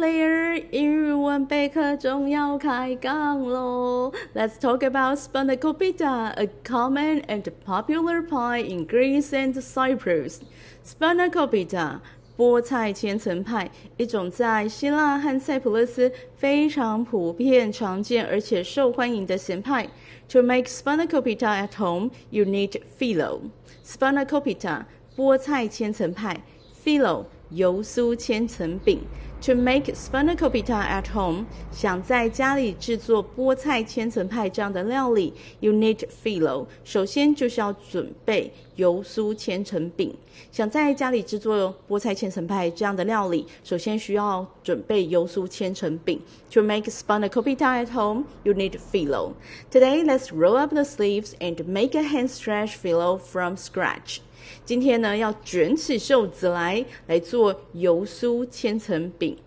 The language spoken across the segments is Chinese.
Layer 英语文备课中要开杠喽！Let's talk about spanakopita, a common and popular pie in Greece and Cyprus. Spanakopita，菠菜千层派，一种在希腊和塞浦路斯非常普遍、常见而且受欢迎的咸派。To make spanakopita at home, you need phyllo. Spanakopita，菠菜千层派，phyllo。 油酥千层饼，To make spanakopita at home，想在家里制作菠菜千层派这样的料理，You need phyllo。首先就是要准备油酥千层饼。想在家里制作菠菜千层派这样的料理，首先需要准备油酥千层饼。To make spanakopita at home, you need phyllo. Today, let's roll up the sleeves and make a hand stretch phyllo from scratch. 今天呢，要卷起袖子来来做油酥千层饼。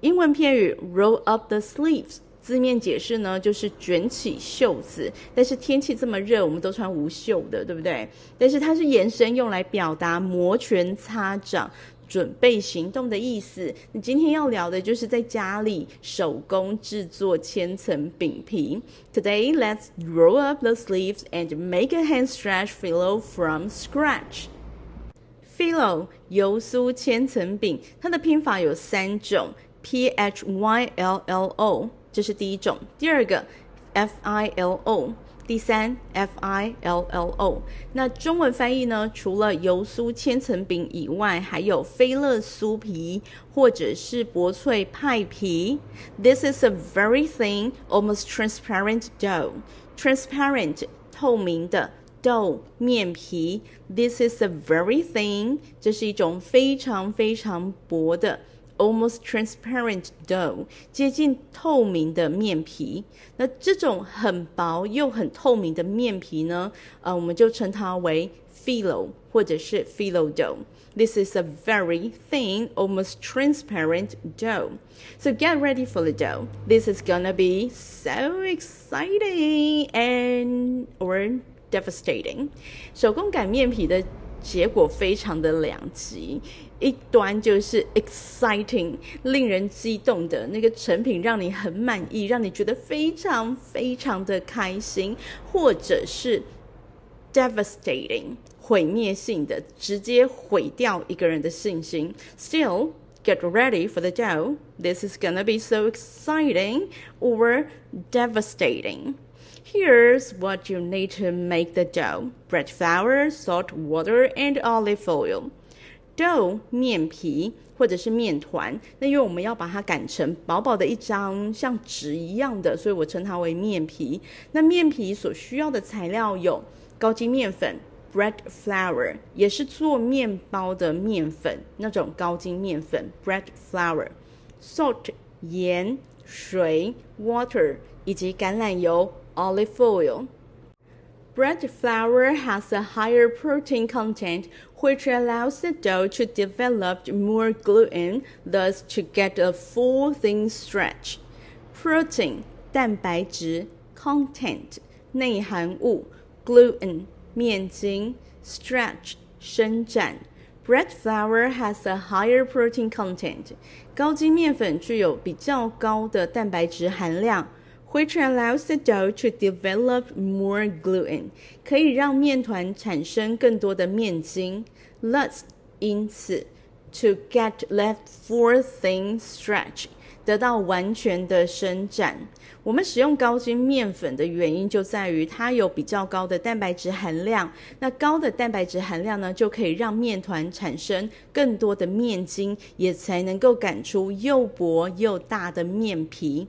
英文片语 roll up the sleeves，字面解释呢就是卷起袖子。但是天气这么热，我们都穿无袖的，对不对？但是它是延伸用来表达摩拳擦掌、准备行动的意思。你今天要聊的就是在家里手工制作千层饼皮。Today, let's roll up the sleeves and make a hand stretch phyllo from scratch. Phyllo 油酥千层饼，它的拼法有三种，P H Y L L O，这是第一种；第二个 F I L O，第三 F I L L O。那中文翻译呢？除了油酥千层饼以外，还有菲乐酥皮或者是薄脆派皮。This is a very thin, almost transparent dough. Transparent 透明的。dough 面皮，This is a very thin，这是一种非常非常薄的，almost transparent dough，接近透明的面皮。那这种很薄又很透明的面皮呢，呃，我们就称它为 phyllo 或者是 phyllo dough。This is a very thin, almost transparent dough. So get ready for the dough. This is gonna be so exciting and or Devastating，手工擀面皮的结果非常的两极，一端就是 exciting，令人激动的那个成品让你很满意，让你觉得非常非常的开心，或者是 devastating，毁灭性的，直接毁掉一个人的信心。Still, get ready for the dough. This is gonna be so exciting or devastating. Here's what you need to make the dough: bread flour, salt, water, and olive oil. Dough 面皮或者是面团，那因为我们要把它擀成薄薄的一张像纸一样的，所以我称它为面皮。那面皮所需要的材料有高筋面粉 （bread flour），也是做面包的面粉，那种高筋面粉 （bread flour）。Salt 盐、水 （water） 以及橄榄油。olive oil. Bread flour has a higher protein content, which allows the dough to develop more gluten, thus to get a full thin stretch. Protein 蛋白质 content 内含物 gluten 面筋 stretch 伸展。Bread flour has a higher protein content. 高筋面粉具有比较高的蛋白质含量。 which allows the dough to develop more gluten，可以让面团产生更多的面筋。Thus，因此，to get left full thin stretch，得到完全的伸展。我们使用高筋面粉的原因就在于它有比较高的蛋白质含量。那高的蛋白质含量呢，就可以让面团产生更多的面筋，也才能够擀出又薄又大的面皮。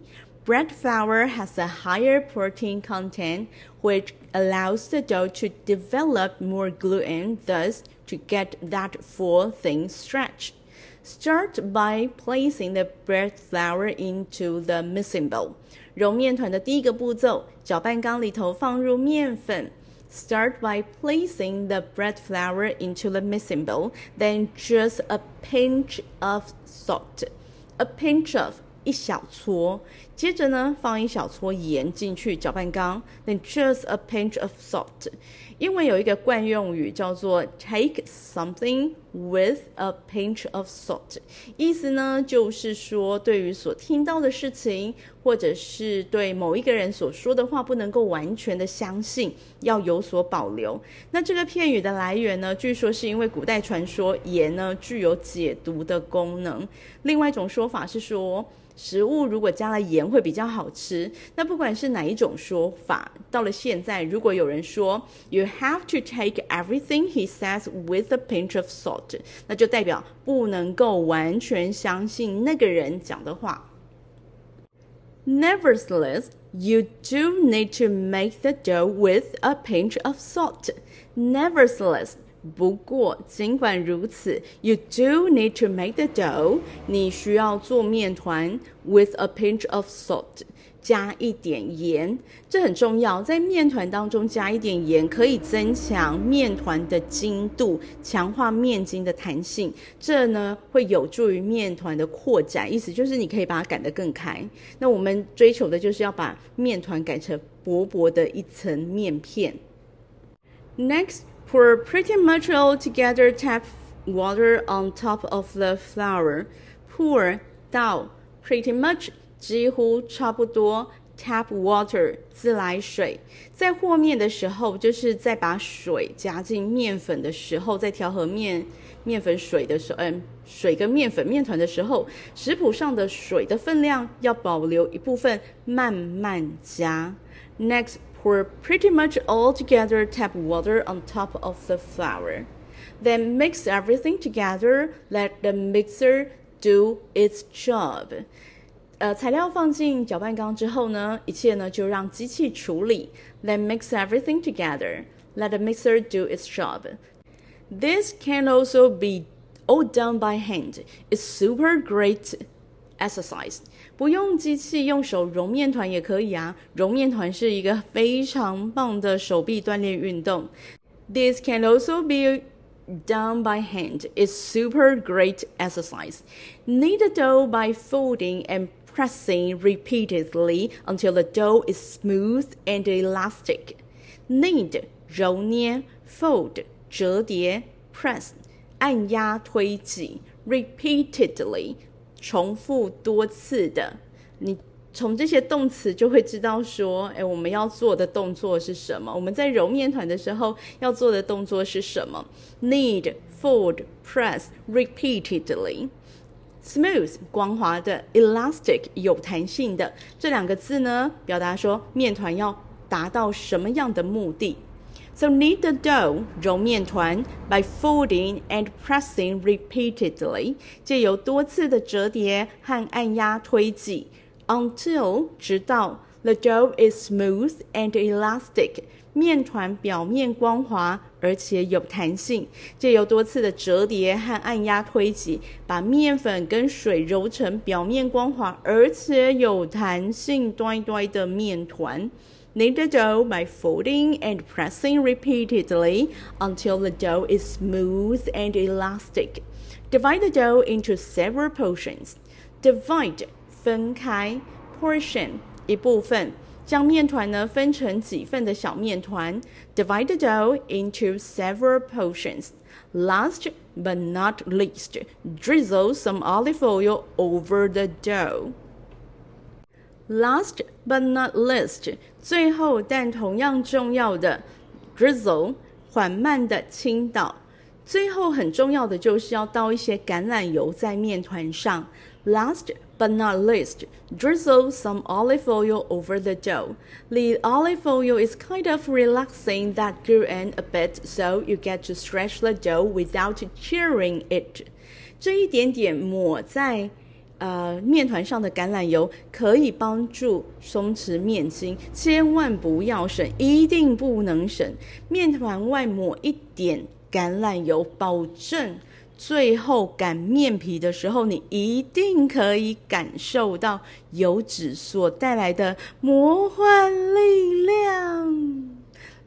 Bread flour has a higher protein content, which allows the dough to develop more gluten, thus to get that full thin stretch. Start by placing the bread flour into the mixing bowl. 揉面团的第一个步骤，搅拌缸里头放入面粉。Start by placing the bread flour into the mixing bowl, then just a pinch of salt. A pinch of 一小撮， 接着呢，放一小撮盐进去搅拌缸，then just a pinch of salt。英文有一个惯用语叫做 take something with a pinch of salt，意思呢就是说，对于所听到的事情，或者是对某一个人所说的话，不能够完全的相信，要有所保留。那这个片语的来源呢，据说是因为古代传说盐呢具有解毒的功能。另外一种说法是说，食物如果加了盐会比较好吃。那不管是哪一种说法，到了现在，如果有人说 You have to take everything he says with a pinch of salt，那就代表不能够完全相信那个人讲的话。Nevertheless, you do need to make the dough with a pinch of salt. Nevertheless. 不过，尽管如此，you do need to make the dough。你需要做面团，with a pinch of salt，加一点盐，这很重要。在面团当中加一点盐，可以增强面团的筋度，强化面筋的弹性。这呢，会有助于面团的扩展，意思就是你可以把它擀得更开。那我们追求的就是要把面团擀成薄薄的一层面片。Next. Pour pretty much all together tap water on top of the flour. Pour 倒 pretty much 几乎差不多 tap water 自来水。在和面的时候，就是在把水加进面粉的时候，在调和面面粉水的时候，嗯，水跟面粉面团的时候，食谱上的水的分量要保留一部分，慢慢加。Next. Pour pretty much all together tap water on top of the flour. Then mix everything together. Let the mixer do its job. 呃，材料放进搅拌缸之后呢，一切呢就让机器处理。Then mix everything together. Let the mixer do its job. This can also be all done by hand. It's super great exercise. 不用机器，用手揉面团也可以啊。揉面团是一个非常棒的手臂锻炼运动。This can also be done by hand. It's super great exercise. Knead the dough by folding and pressing repeatedly until the dough is smooth and elastic. Knead 揉捏，fold 折叠，press 按压推挤，repeatedly。 重复多次的，你从这些动词就会知道说，哎，我们要做的动作是什么？我们在揉面团的时候要做的动作是什么？Knead, fold, press repeatedly. Smooth 光滑的，elastic 有弹性的，这两个字呢，表达说面团要达到什么样的目的？So knead the dough 揉面团 by folding and pressing repeatedly，借由多次的折叠和按压推挤，until 直到 the dough is smooth and elastic，面团表面光滑而且有弹性。借由多次的折叠和按压推挤，把面粉跟水揉成表面光滑而且有弹性、端端的面团。Knead the dough by folding and pressing repeatedly until the dough is smooth and elastic. Divide the dough into several portions. Divide 分开，portion 一部分，将面团呢分成几份的小面团。Divide the dough into several portions. Last but not least, drizzle some olive oil over the dough. Last but not least，最后但同样重要的，drizzle，缓慢的倾倒。最后很重要的就是要倒一些橄榄油在面团上。Last but not least, drizzle some olive oil over the dough. The olive oil is kind of relaxing that glue end a bit, so you get to stretch the dough without tearing it. 这一点点抹在。 呃，面团上的橄榄油可以帮助松弛面筋，千万不要省，一定不能省。面团外抹一点橄榄油，保证最后擀面皮的时候，你一定可以感受到油脂所带来的魔幻力量。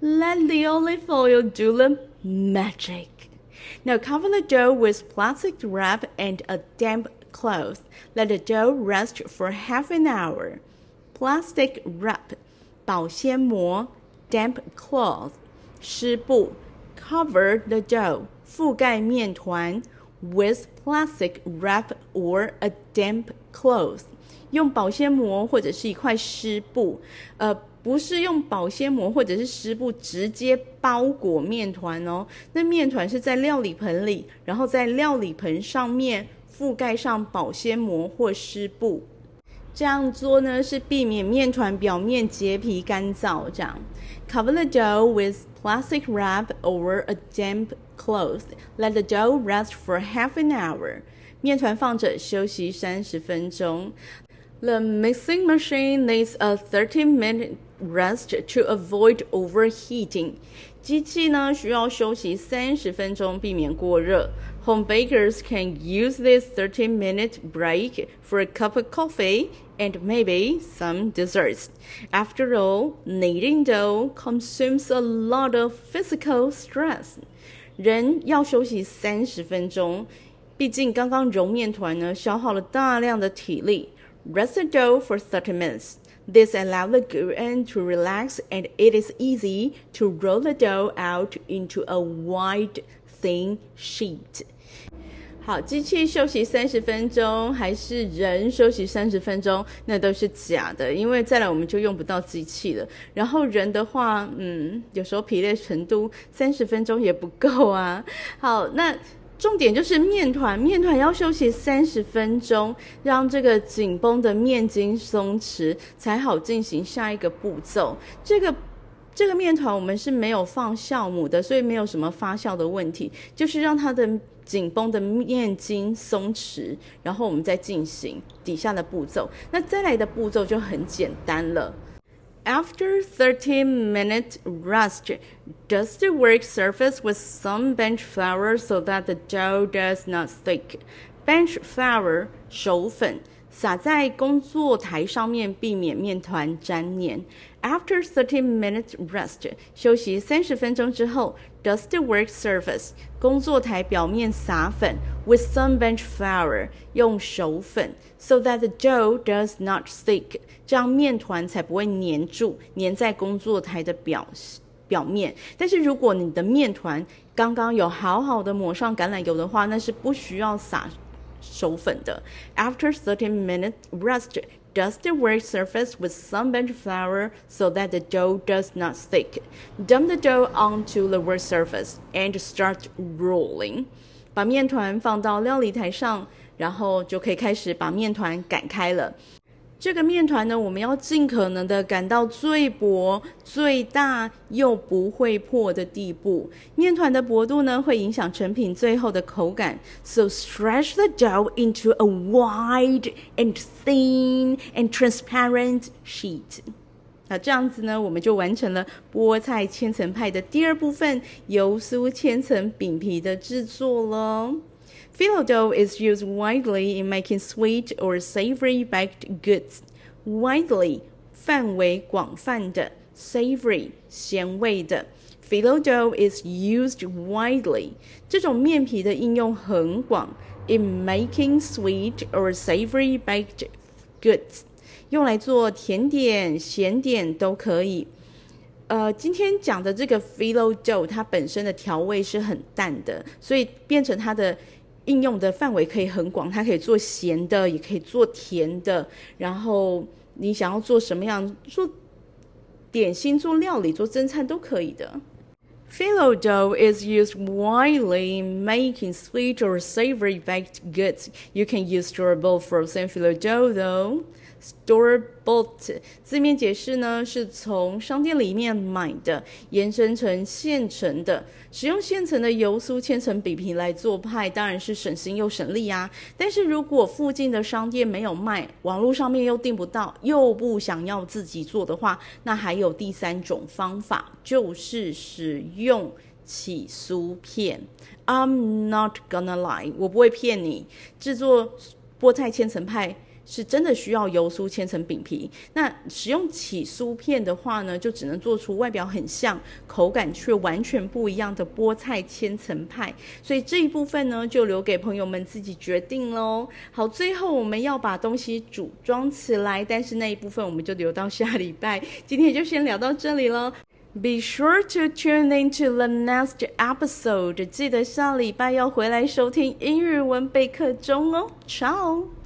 Let the olive oil do the magic. Now cover the dough with plastic wrap and a damp Clothes. Let the dough rest for half an hour. plastic wrap 保鲜膜，damp cloth 湿布，cover the dough 覆盖面团，with plastic wrap or a damp cloth 用保鲜膜或者是一块湿布，呃。不是用保鲜膜或者是湿布直接包裹面团哦，那面团是在料理盆里，然后在料理盆上面覆盖上保鲜膜或湿布。这样做呢，是避免面团表面结皮干燥。这样，Cover the dough with plastic wrap or a damp cloth. Let the dough rest for half an hour. 面团放着休息三十分钟。The mixing machine needs a thirty minute rest to avoid overheating. 机器呢，需要休息三十分钟，避免过热。Home bakers can use this thirty minute break for a cup of coffee and maybe some desserts. After all, kneading dough consumes a lot of physical stress. 人要休息三十分钟，毕竟刚刚揉面团呢，消耗了大量的体力。Rest the dough for 30 minutes. This allows the gluten to relax and it is easy to roll the dough out into a wide, thin sheet. 好，机器休息三十分钟，还是人休息三十分钟？那都是假的，因为再来我们就用不到机器了。然后人的话，嗯，有时候疲累程度三十分钟也不够啊。好，那。重点就是面团，面团要休息三十分钟，让这个紧绷的面筋松弛，才好进行下一个步骤。这个这个面团我们是没有放酵母的，所以没有什么发酵的问题，就是让它的紧绷的面筋松弛，然后我们再进行底下的步骤。那再来的步骤就很简单了。After 30 minute rest, dust the work surface with some bench flour so that the dough does not stick. Bench flour 手粉撒在工作台上面，避免面团粘黏。After 30 minutes rest，休息三十分钟之后 ，dust the work surface，工作台表面撒粉，with some bench flour，用手粉，so that the dough does not stick，这样面团才不会粘住，粘在工作台的表表面。但是如果你的面团刚刚有好好的抹上橄榄油的话，那是不需要撒手粉的。After thirty minutes rest。Dust the work surface with some bench flour so that the dough does not stick. Dump the dough onto the work surface and start rolling. 把面团放到料理台上，然后就可以开始把面团擀开了。 这个面团呢，我们要尽可能的擀到最薄、最大又不会破的地步。面团的薄度呢，会影响成品最后的口感。So stretch the dough into a wide and thin and transparent sheet。那这样子呢，我们就完成了菠菜千层派的第二部分——油酥千层饼皮的制作了。Phyllo dough is used widely in making sweet or savory baked goods. Widely 范围广泛的，savory 咸味的。Phyllo dough is used widely 这种面皮的应用很广。In making sweet or savory baked goods，用来做甜点、咸点都可以。呃，今天讲的这个 Phyllo dough，它本身的调味是很淡的，所以变成它的。 应用的范围可以很广，它可以做咸的，也可以做甜的。然后你想要做什么样，做点心、做料理、做蒸菜都可以的。Phyllo dough is used widely in making sweet or savory baked goods. You can use your bowl frozen phyllo dough though. Store-bought 字面解释呢，是从商店里面买的，延伸成现成的。使用现成的油酥千层饼皮来做派，当然是省心又省力啊。但是如果附近的商店没有卖，网络上面又订不到，又不想要自己做的话，那还有第三种方法，就是使用起酥片。I'm not gonna lie，我不会骗你，制作菠菜千层派。是真的需要油酥千层饼皮。那使用起酥片的话呢，就只能做出外表很像，口感却完全不一样的菠菜千层派。所以这一部分呢，就留给朋友们自己决定喽。好，最后我们要把东西组装起来，但是那一部分我们就留到下礼拜。今天就先聊到这里喽。Be sure to tune into the next episode。记得下礼拜要回来收听英语文备课中哦。Ciao。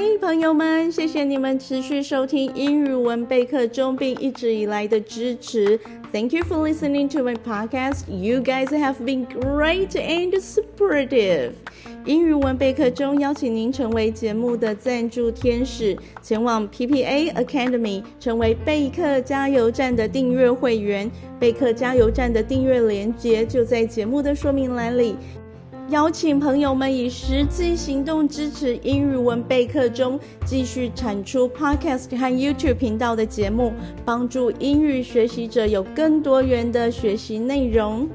嗨，朋友们，谢谢你们持续收听英语文备课中并一直以来的支持。Thank you for listening to my podcast. You guys have been great and supportive. 英语文备课中邀请您成为节目的赞助天使，前往 PPA Academy 成为备课加油站的订阅会员。备课加油站的订阅链接就在节目的说明栏里。邀请朋友们以实际行动支持英语文备课中继续产出 Podcast 和 YouTube 频道的节目，帮助英语学习者有更多元的学习内容。